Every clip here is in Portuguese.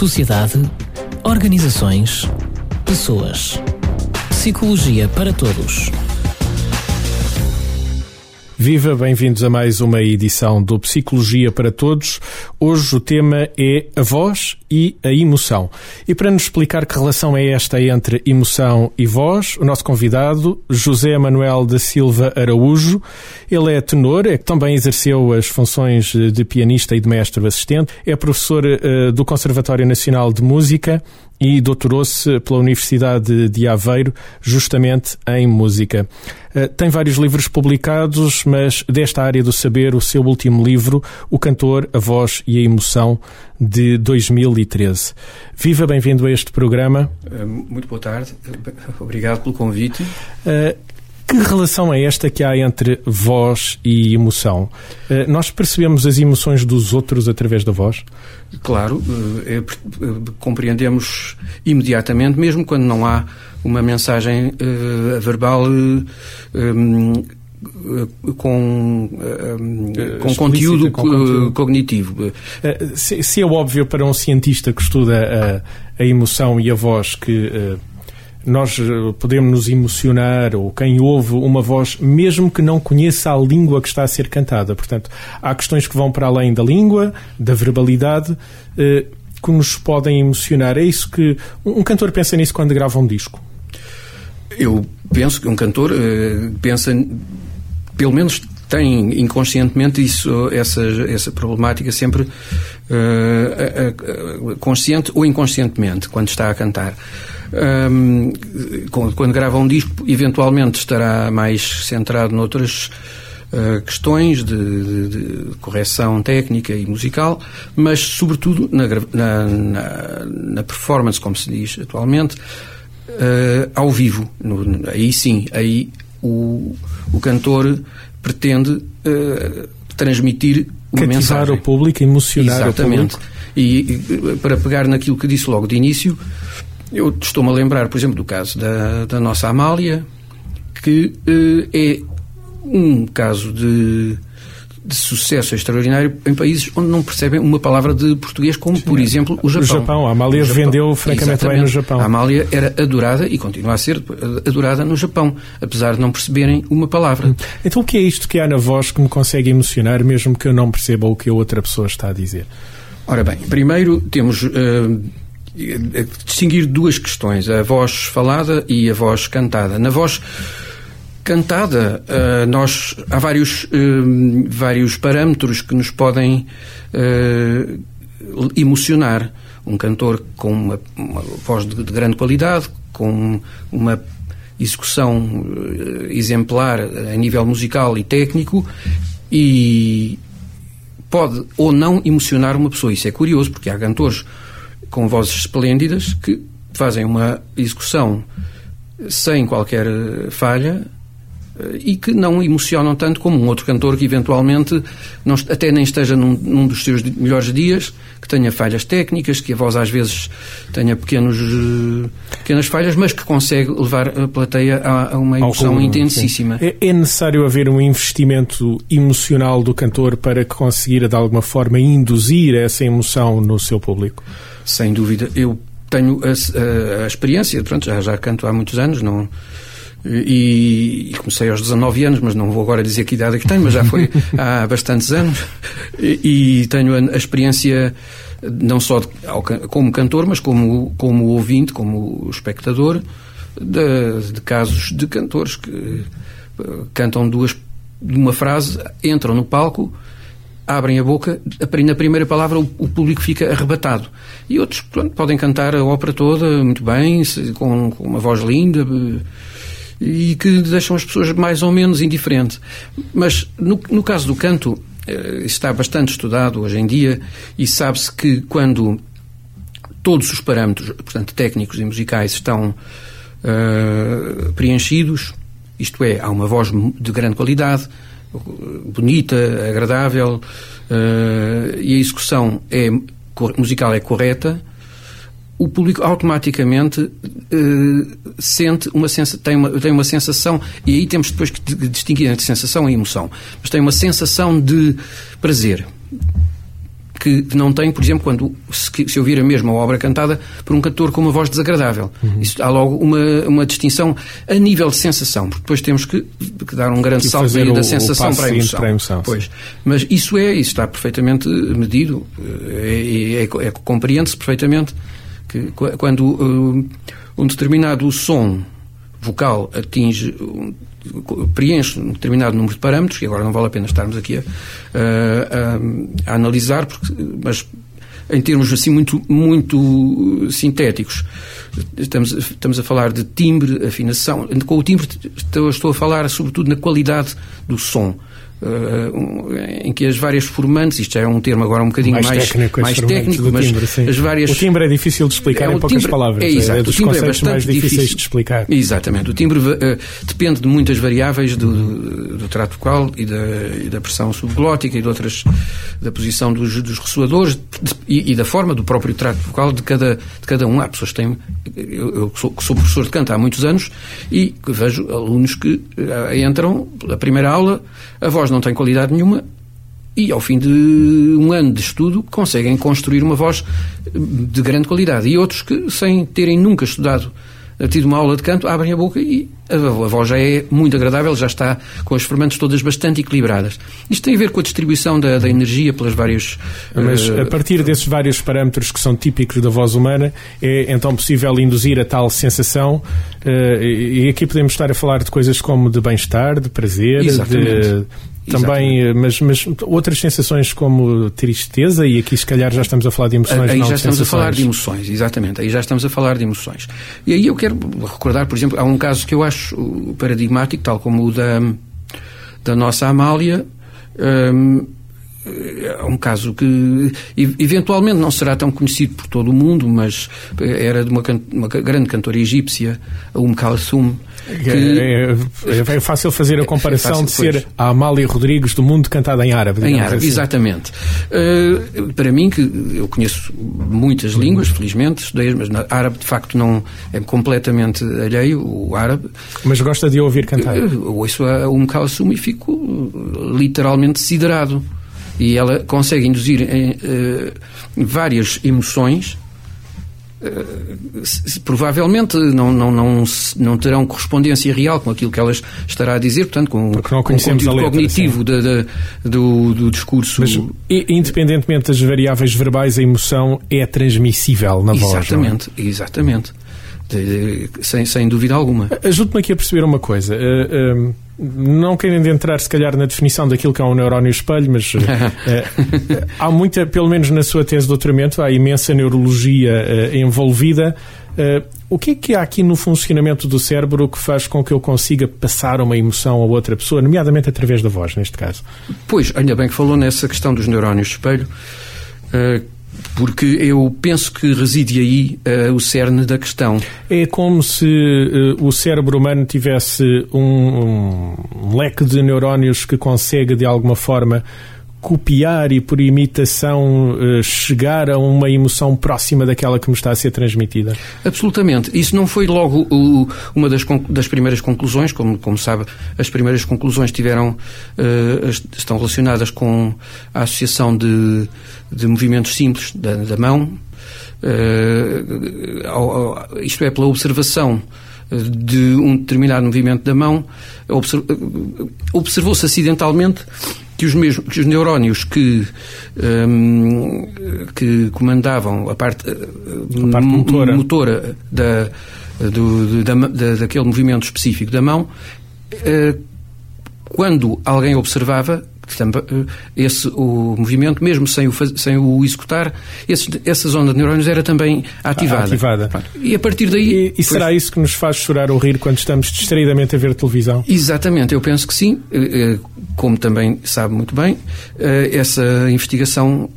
sociedade, organizações, pessoas. Psicologia para todos. Viva, bem-vindos a mais uma edição do Psicologia para Todos. Hoje o tema é a voz e a emoção. E para nos explicar que relação é esta entre emoção e voz, o nosso convidado, José Manuel da Silva Araújo. Ele é tenor, é, também exerceu as funções de pianista e de mestre assistente, é professor uh, do Conservatório Nacional de Música e doutorou-se pela Universidade de Aveiro, justamente em música. Eh, tem vários livros publicados, mas desta área do saber, o seu último livro, O Cantor, a Voz e a Emoção, de 2013. Viva, bem-vindo a este programa. Eh, muito boa tarde, obrigado pelo convite. Que relação é esta que há entre voz e emoção? Uh, nós percebemos as emoções dos outros através da voz? Claro, é, é, compreendemos imediatamente, mesmo quando não há uma mensagem uh, verbal um, com, com conteúdo, com conteúdo cognitivo. Se, se, é óbvio para um cientista que estuda a, a emoção e a voz que nós eh, podemos nos emocionar, ou quem ouve uma voz, mesmo que não conheça a língua que está a ser cantada. Portanto, há questões que vão para além da língua, da verbalidade, eh, que nos podem emocionar. É isso que. Um cantor pensa nisso quando grava um disco? Eu penso que um cantor eh, pensa, pelo menos tem inconscientemente isso, essa, essa problemática sempre consciente ou inconscientemente quando está a cantar. Um, quando grava um disco, eventualmente estará mais centrado noutras uh, questões de, de, de, correção técnica e musical, mas sobretudo na, na, na, performance, como se diz atualmente, uh, ao vivo. No, aí sim, aí o, o cantor pretende uh, transmitir uma Cativar mensagem. o público, emocionar Exatamente. o público. E, e para pegar naquilo que disse logo de início, eu estou-me a lembrar, por exemplo, do caso da, da nossa Amália, que uh, é um caso de, de, sucesso extraordinário em países onde não percebem uma palavra de português, como, Sim, por exemplo, o Japão. O Japão, a Amália Japão. vendeu francamente Exatamente. bem no Japão. A Amália era adorada e continua a ser adorada no Japão, apesar de não perceberem uma palavra. Então o que é isto que há na voz que me consegue emocionar, mesmo que eu não perceba o que a outra pessoa está a dizer? Ora bem, primeiro temos... Uh, distinguir duas questões, a voz falada e a voz cantada. Na voz cantada, uh, nós há vários, uh, vários parâmetros que nos podem uh, emocionar. Um cantor com uma, uma voz de, de, grande qualidade, com uma execução exemplar a nível musical e técnico e pode ou não emocionar uma pessoa. Isso é curioso, porque há cantores com vozes esplêndidas que fazem uma execução sem qualquer falha e que não emocionam tanto como um outro cantor que eventualmente não, até nem esteja num, num, dos seus melhores dias, que tenha falhas técnicas, que a voz às vezes tenha pequenos, pequenas falhas, mas que consegue levar a plateia a, a uma emoção intensíssima. É, é, necessário haver um investimento emocional do cantor para conseguir de alguma forma induzir essa emoção no seu público? Sem dúvida. Eu tenho a, a, a experiência, pronto, já, já canto há muitos anos, não e, e, comecei aos 19 anos, mas não vou agora dizer que idade é que tenho, mas já foi há bastantes anos. E, e tenho a, a, experiência não só de, como cantor, mas como, como ouvinte, como espectador, de, de casos de cantores que eh, cantam duas uma frase, entram no palco, abrem a boca, na primeira palavra o, o público fica arrebatado. E outros pronto, podem cantar a ópera toda muito bem, com, com uma voz linda e que deixam as pessoas mais ou menos indiferentes. Mas no, no caso do canto, eh, está bastante estudado hoje em dia e sabe-se que quando todos os parâmetros, portanto, técnicos e musicais estão uh, preenchidos, isto é, há uma voz de grande qualidade, bonita, agradável, uh, e a execução é, musical é correta, o público automaticamente uh, sente uma tem uma, tem uma sensação, e aí temos depois que distinguir entre sensação e emoção, mas tem uma sensação de prazer. Que não tem, por exemplo, quando se, se ouvir a mesma obra cantada por um cantor com uma voz desagradável. Uhum. Isso há logo uma, uma distinção a nível de sensação, porque depois temos que, que dar um grande salto aí da sensação para a emoção. Para a emoção pois. Mas isso é, isso está perfeitamente medido, é, é, é compreende-se perfeitamente que quando uh, um determinado som vocal atinge preenche um determinado número de parâmetros, que agora não vale a pena estarmos aqui a, a, a analisar, porque, mas em termos assim muito, muito sintéticos, estamos, estamos a falar de timbre, afinação. Com o timbre estou, estou a falar sobretudo na qualidade do som. Uh, em que as várias formantes, isto é um termo agora um bocadinho mais, mais técnico, mais técnico mas timbre, as várias... O timbre é difícil de explicar é, em poucas timbre, palavras. É, exato, é dos o timbre é conceitos é mais difíceis difícil. de explicar. Exatamente. O timbre uh, depende de muitas variáveis do, do, do trato vocal e da, e da, pressão subglótica e de outras, da posição dos, dos ressoadores de, e, e, da forma do próprio trato vocal de cada, de cada um. Há pessoas que têm... Eu, eu sou, sou, professor de canto há muitos anos e vejo alunos que uh, entram, a primeira aula, a voz não tem qualidade nenhuma e ao fim de um ano de estudo conseguem construir uma voz de grande qualidade. E outros que, sem terem nunca estudado, tido uma aula de canto, abrem a boca e a, voz já é muito agradável, já está com as fermentas todas bastante equilibradas. Isto tem a ver com a distribuição da, da energia pelas várias. Mas uh, a partir desses vários parâmetros que são típicos da voz humana, é então possível induzir a tal sensação. Uh, e aqui podemos estar a falar de coisas como de bem-estar, de prazer, de também, eh, mas, mas outras sensações como tristeza, e aqui se calhar já estamos a falar de emoções. Aí já estamos sensações. a falar de emoções, exatamente. Aí já estamos a falar de emoções. E aí eu quero recordar, por exemplo, há um caso que eu acho paradigmático, tal como o da, da nossa Amália. Um, é um caso que eventualmente não será tão conhecido por todo o mundo, mas era de uma, uma grande cantora egípcia, Um Kalsum, que... É, é, é, fácil fazer a é comparação é de ser pois. a Amália Rodrigues do mundo cantada em árabe. Em árabe, assim. exatamente. Uh, para mim, que eu conheço muitas línguas, felizmente, estudei, mas na árabe de facto não é completamente alheio, o árabe. Mas gosta de ouvir cantar? Uh, ouço a Um Kalsum e fico literalmente siderado. E ela consegue induzir em, uh, várias emoções provavelmente não, não, não, não terão correspondência real com aquilo que elas estará a dizer, portanto, com, Porque não conhecemos com o letra, cognitivo de, do, do discurso. Mas, independentemente das variáveis verbais, a emoção é transmissível na voz. É? Exatamente, exatamente. De, sem, sem dúvida alguma. Ajude-me aqui a perceber uma coisa. Uh, não querendo entrar, se calhar, na definição daquilo que é um neurónio espelho, mas há muita, pelo menos na sua tese de doutoramento, há imensa neurologia envolvida. o que é que há aqui no funcionamento do cérebro que faz com que eu consiga passar uma emoção a outra pessoa, nomeadamente através da voz, neste caso? Pois, ainda bem que falou nessa questão dos neurónios espelho porque eu penso que reside aí uh, o cerne da questão. É como se uh, o cérebro humano tivesse um, um leque de neurónios que consegue, de alguma forma, copiar e por imitação eh, chegar a uma emoção próxima daquela que me está a ser transmitida? Absolutamente. Isso não foi logo o, uma das, das, primeiras conclusões, como, como sabe, as primeiras conclusões tiveram, uh, estão relacionadas com a associação de, de movimentos simples da, da mão, uh, ao, ao, isto é, pela observação de um determinado movimento da mão, observou-se acidentalmente que os, mesmos, que os neurónios que, um, que comandavam a parte, a parte motora. motora, da, do, da, da, daquele movimento específico da mão, uh, quando alguém observava, eh, esse, o movimento, mesmo sem o, sem o executar, esse, essa zona de neurónios era também ativada. ativada. E a partir daí. E, e será isso que nos faz chorar ou rir quando estamos distraidamente a ver televisão? Exatamente, eu penso que sim. Eh, eh, como também sabe muito bem, essa investigação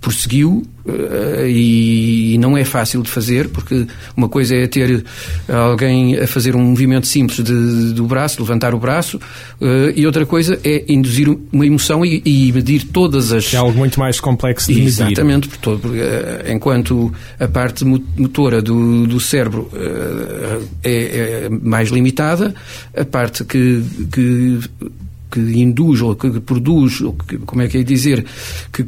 prosseguiu uh, e não é fácil de fazer, porque uma coisa é ter alguém a fazer um movimento simples de, do braço, levantar o braço, uh, e outra coisa é induzir uma emoção e, e, medir todas as. É algo muito mais complexo de Exatamente, medir. Exatamente, porque, uh, enquanto a parte motora do, do cérebro é, é, mais limitada, a parte que, que que induz ou que produz, ou que, como é que é dizer, que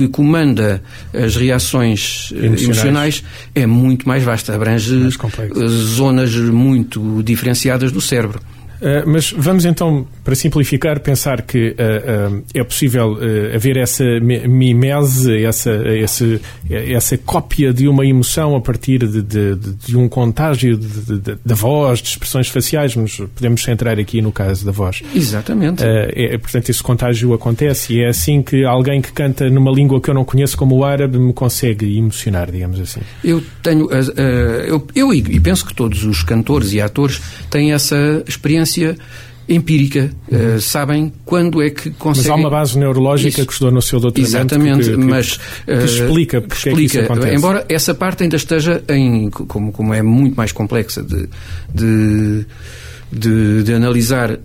que comanda as reações emocionais, emocionais é muito mais vasta, abrange mais zonas muito diferenciadas do cérebro. Uh, mas vamos então, para simplificar, pensar que uh, uh, é possível haver essa mimese, essa, essa, essa cópia de uma emoção a partir de, de, de um contágio da voz, de expressões faciais, mas podemos centrar aqui no caso da voz. Exatamente. É, portanto, esse contágio acontece e é assim que alguém que canta numa língua que eu não conheço, como o árabe, me consegue emocionar, digamos assim. Eu tenho, eu, eu e penso que todos os cantores e atores têm essa experiência ciência empírica, uhum. uh, sabem quando é que conseguem... Mas há uma base neurológica Isso. que estudou no seu doutoramento Exatamente, que, que, mas... Que, uh, explica porque explica, é que isso acontece. Embora essa parte ainda esteja em... Como, como é muito mais complexa de, de, de, de analisar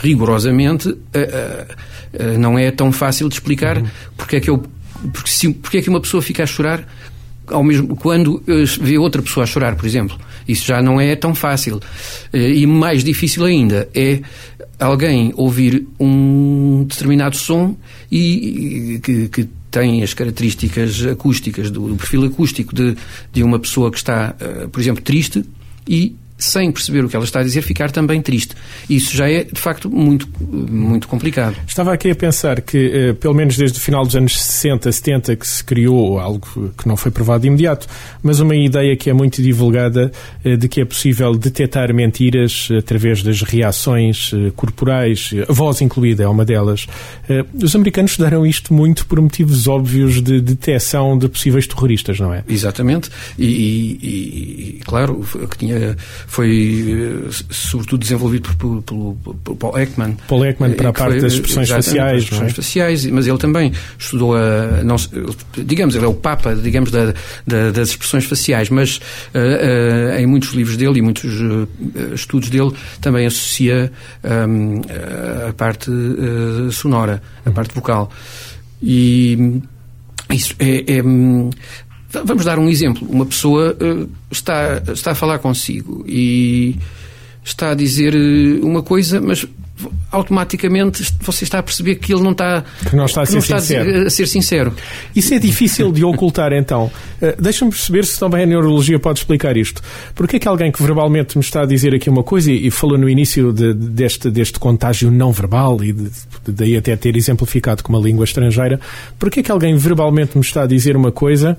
rigorosamente, uh, não é tão fácil de explicar uhum. porque é que eu... Porque, se, porque é que uma pessoa fica a chorar ao mesmo quando vê outra pessoa a chorar, por exemplo. Isso já não é tão fácil. Eh, e mais difícil ainda é alguém ouvir um determinado som e que, que tem as características acústicas do, do perfil acústico de, de uma pessoa que está, por exemplo, triste e sem perceber o que ela está a dizer, ficar também triste. Isso já é, de facto, muito, muito complicado. Estava aqui a pensar que, eh, pelo menos desde o final dos anos 60, 70, que se criou algo que não foi provado de imediato, mas uma ideia que é muito divulgada eh, de que é possível detectar mentiras através das reações eh, corporais, a voz incluída é uma delas. Os americanos estudaram isto muito por motivos óbvios de detecção de possíveis terroristas, não é? Exatamente. E, e, e claro, que tinha foi eh, sobretudo desenvolvido por, por, por Paul Ekman. Paul Ekman para a parte foi, das expressões faciais. expressões é? faciais, mas ele também estudou a, não, digamos, ele é o papa, digamos, da, da, das expressões faciais, mas uh, uh, em muitos livros dele e muitos uh, estudos dele também associa um, a parte sonora, a parte vocal. E isso é, é Vamos dar um exemplo. Uma pessoa uh, está, está a falar consigo e está a dizer eh, uma coisa, mas automaticamente você está a perceber que ele não está, que não está, a, ser não está sincero. a, ser sincero. Isso é difícil de ocultar, então. Uh, Deixa-me perceber se também a neurologia pode explicar isto. Porque é que alguém que verbalmente me está a dizer aqui uma coisa e, e falou no início de, deste, deste contágio não verbal e de, de, daí até ter exemplificado com uma língua estrangeira, porque é que alguém verbalmente me está a dizer uma coisa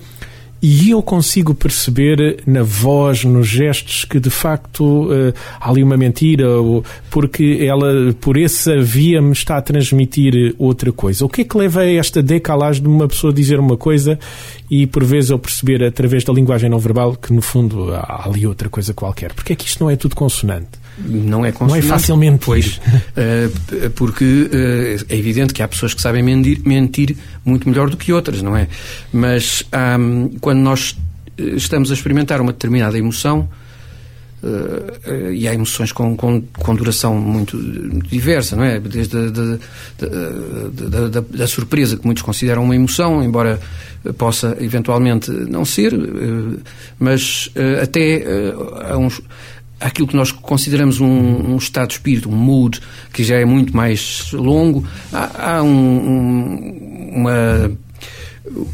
e eu consigo perceber na voz, nos gestos, que de facto uh, há ali uma mentira, porque ela, por essa via, me está a transmitir outra coisa. O que é que leva a esta decalagem de uma pessoa dizer uma coisa e por vezes eu perceber através da linguagem não verbal que no fundo há ali outra coisa qualquer? Porque é que isto não é tudo consonante? Não é. Não é facilmente. Pois, uh, porque uh, é evidente que há pessoas que sabem mentir, mentir, muito melhor do que outras, não é? Mas um, quando nós estamos a experimentar uma determinada emoção, Uh, uh, e há emoções com, com, com duração muito, diversa, não é? Desde a da, da, surpresa, que muitos consideram uma emoção, embora possa eventualmente não ser, uh, mas até a uns aquilo que nós consideramos um, um, estado de espírito, um mood, que já é muito mais longo, há, há um, um, uma,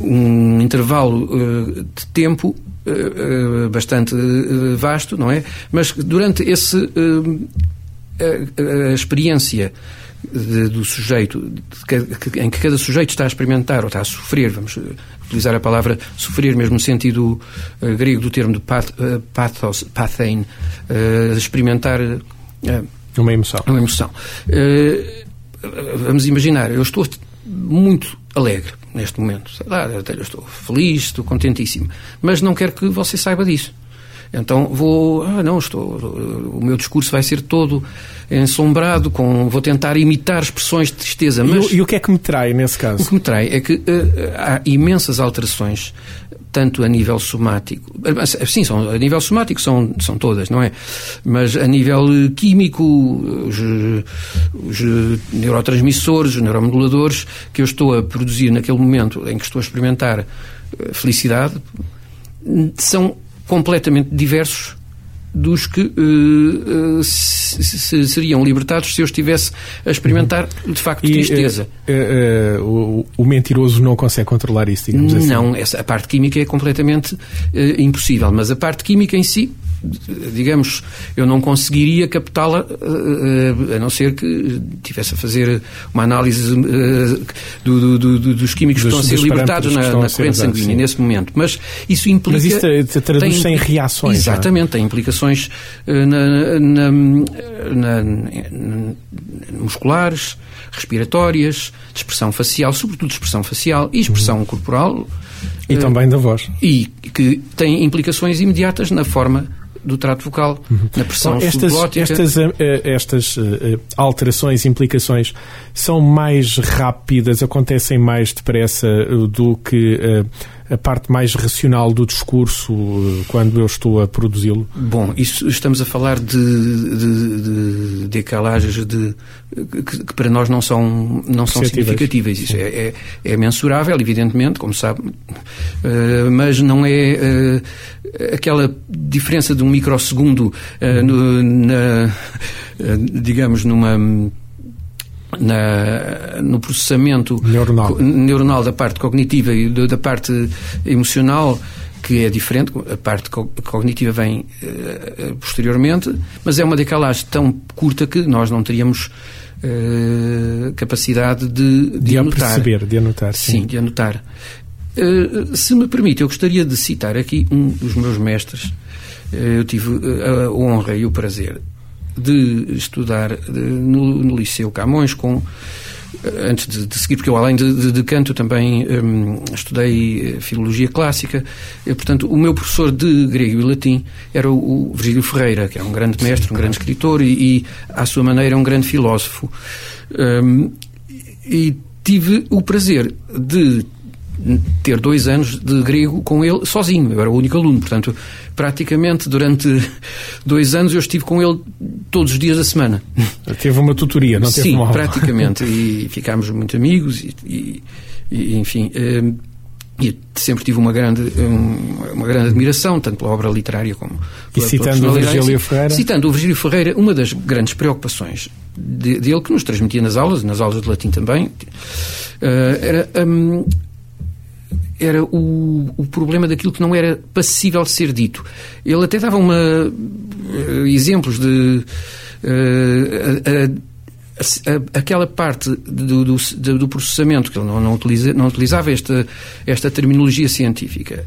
um intervalo uh, de tempo uh, uh, bastante vasto, não é? Mas durante esse a, a experiência de, do sujeito, de, em que cada sujeito está a experimentar ou está a sofrer, vamos utilizar a palavra sofrer, mesmo no sentido uh, grego do termo de path, uh, pathos, pathein, uh, experimentar uma emoção. Uma emoção. vamos imaginar, eu estou muito alegre neste momento. Eu estou feliz, estou contentíssimo. Mas não quero que você saiba disso. Então vou, ah, não, estou, o meu discurso vai ser todo ensombrado, com, vou tentar imitar expressões de tristeza. Mas e, o, e o que é que me trai nesse caso? O que me trai é que uh, há imensas alterações tanto a nível somático, sim, são, a nível somático são, são todas, não é? Mas a nível químico, os, os neurotransmissores, os neuromoduladores que eu estou a produzir naquele momento em que estou a experimentar eh, felicidade, são completamente diversos dos que uh, se, seriam libertados se eu estivesse a experimentar, de facto, e, tristeza. Uh, uh, o, o, mentiroso não consegue controlar isso, digamos não, assim? Não, essa, a parte química é completamente impossível, mas a parte química em si digamos, eu não conseguiria captá-la a não ser que tivesse a fazer uma análise do, do, do, dos químicos dos, que estão a ser libertados na, na corrente sanguínea sim. nesse momento. Mas isso implica. Mas isso traduz tem, em reações. Exatamente, tem implicações na, na, na, musculares, respiratórias, de expressão facial, sobretudo de expressão facial e expressão uhum. corporal. E também da voz. E que tem implicações imediatas na forma do trato vocal, uhum. na pressão estas, estas, uh, estas uh, alterações, implicações, são mais rápidas, acontecem mais depressa do que a parte mais racional do discurso quando eu estou a produzi-lo? Bom, isso estamos a falar de, de, de decalagens de, que, que, para nós não são, não são significativas. Isso é, é, é, mensurável, evidentemente, como sabe, mas não é aquela diferença de um microsegundo uh, no, na, uh, digamos, numa na, no processamento neuronal. neuronal da parte cognitiva e da parte emocional que é diferente, a parte cognitiva vem uh, posteriormente, mas é uma decalagem tão curta que nós não teríamos uh, capacidade de, de, de anotar. perceber, de anotar. Sim, sim de anotar. Uh, se me permite, eu gostaria de citar aqui um dos meus mestres. Eu tive a honra e o prazer de estudar de, no, no, Liceu Camões com antes de, de, seguir, porque eu além de, de canto também um, estudei filologia clássica, e, portanto o meu professor de grego e latim era o, o Virgílio Ferreira, que é um grande mestre, um grande escritor e, e à sua maneira um grande filósofo. Um, e tive o prazer de ter dois anos de grego com ele sozinho. Eu era o único aluno, portanto, praticamente durante dois anos eu estive com ele todos os dias da semana. Teve uma tutoria, não teve Sim, uma praticamente. E ficámos muito amigos e, e, e enfim. Hum, e sempre tive uma grande, uma grande admiração, tanto pela obra literária como pela, e citando o Virgílio Ferreira? Citando o Virgílio Ferreira, uma das grandes preocupações dele, que nos transmitia nas aulas, nas aulas de latim também, eh, era um, era o, o problema daquilo que não era passível de ser dito. Ele até dava uma, uh, exemplos de. Uh, aquela parte do, do, do, processamento que ele não, não, utiliza, não utilizava esta, esta terminologia científica.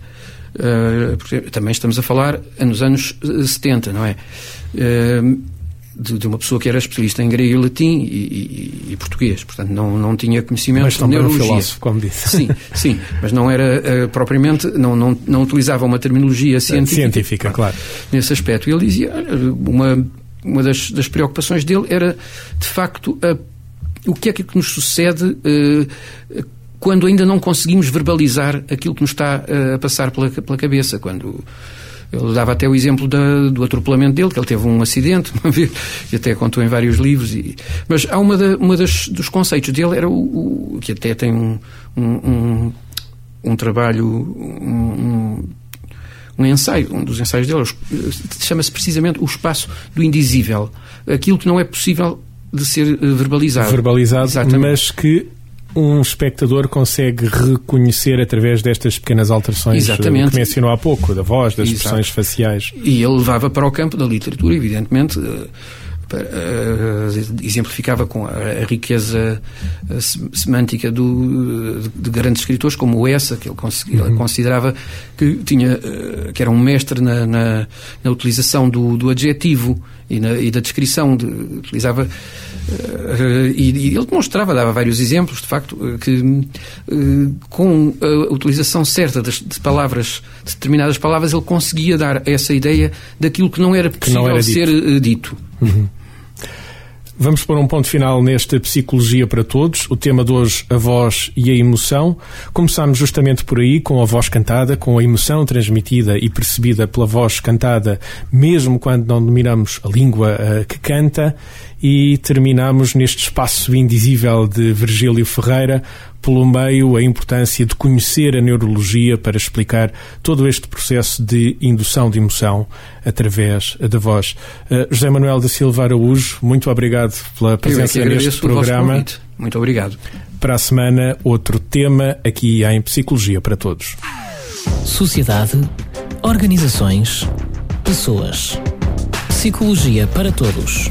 Uh, também estamos a falar nos anos 70, não é? Uh, de, de, uma pessoa que era especialista em grego e latim e, e, e português, portanto não, não tinha conhecimento mas de neurologia. Um filósofo, como disse. Sim, sim, mas não era uh, propriamente, não, não, não utilizava uma terminologia científica. Científica, claro. Nesse aspecto. Ele dizia, uma, uma das, das preocupações dele era, de facto, a, o que é que nos sucede uh, quando ainda não conseguimos verbalizar aquilo que nos está uh, a passar pela, pela cabeça, quando ele dava até o exemplo da, do atropelamento dele, que ele teve um acidente, uma vez, e até contou em vários livros. E, mas há uma, da, uma das, dos conceitos dele, era o, o que até tem um, um, um, um trabalho, um, um ensaio, um dos ensaios dele, chama-se precisamente o espaço do indizível. Aquilo que não é possível de ser eh, verbalizado. Verbalizado, Exatamente. mas que um espectador consegue reconhecer através destas pequenas alterações eh, Exatamente. que mencionou há pouco, da voz, das Exato. expressões faciais. E ele levava para o campo da literatura, evidentemente, eh, uh, exemplificava com a, a riqueza semântica do, de, de, grandes escritores como o Essa, que ele, uhum. considerava que, tinha, uh, que era um mestre na, na, na utilização do, do adjetivo e, na, e, da descrição, de, utilizava uh, e, e, ele demonstrava, dava vários exemplos, de facto, que uh, com a utilização certa das, de palavras, de determinadas palavras, ele conseguia dar essa ideia daquilo que não era possível não era dito. ser dito. Uhum. Vamos pôr um ponto final nesta Psicologia para Todos. O tema de hoje, a voz e a emoção. Começámos justamente por aí, com a voz cantada, com a emoção transmitida e percebida pela voz cantada, mesmo quando não dominamos a língua uh, que canta. E terminamos neste espaço indizível de Virgílio Ferreira pelo meio a importância de conhecer a neurologia para explicar todo este processo de indução de emoção através da voz. Uh, José Manuel da Silva Araújo, muito obrigado pela presença neste programa. Muito obrigado. Para a semana, outro tema aqui em Psicologia para Todos. Sociedade, organizações, pessoas. Psicologia para Todos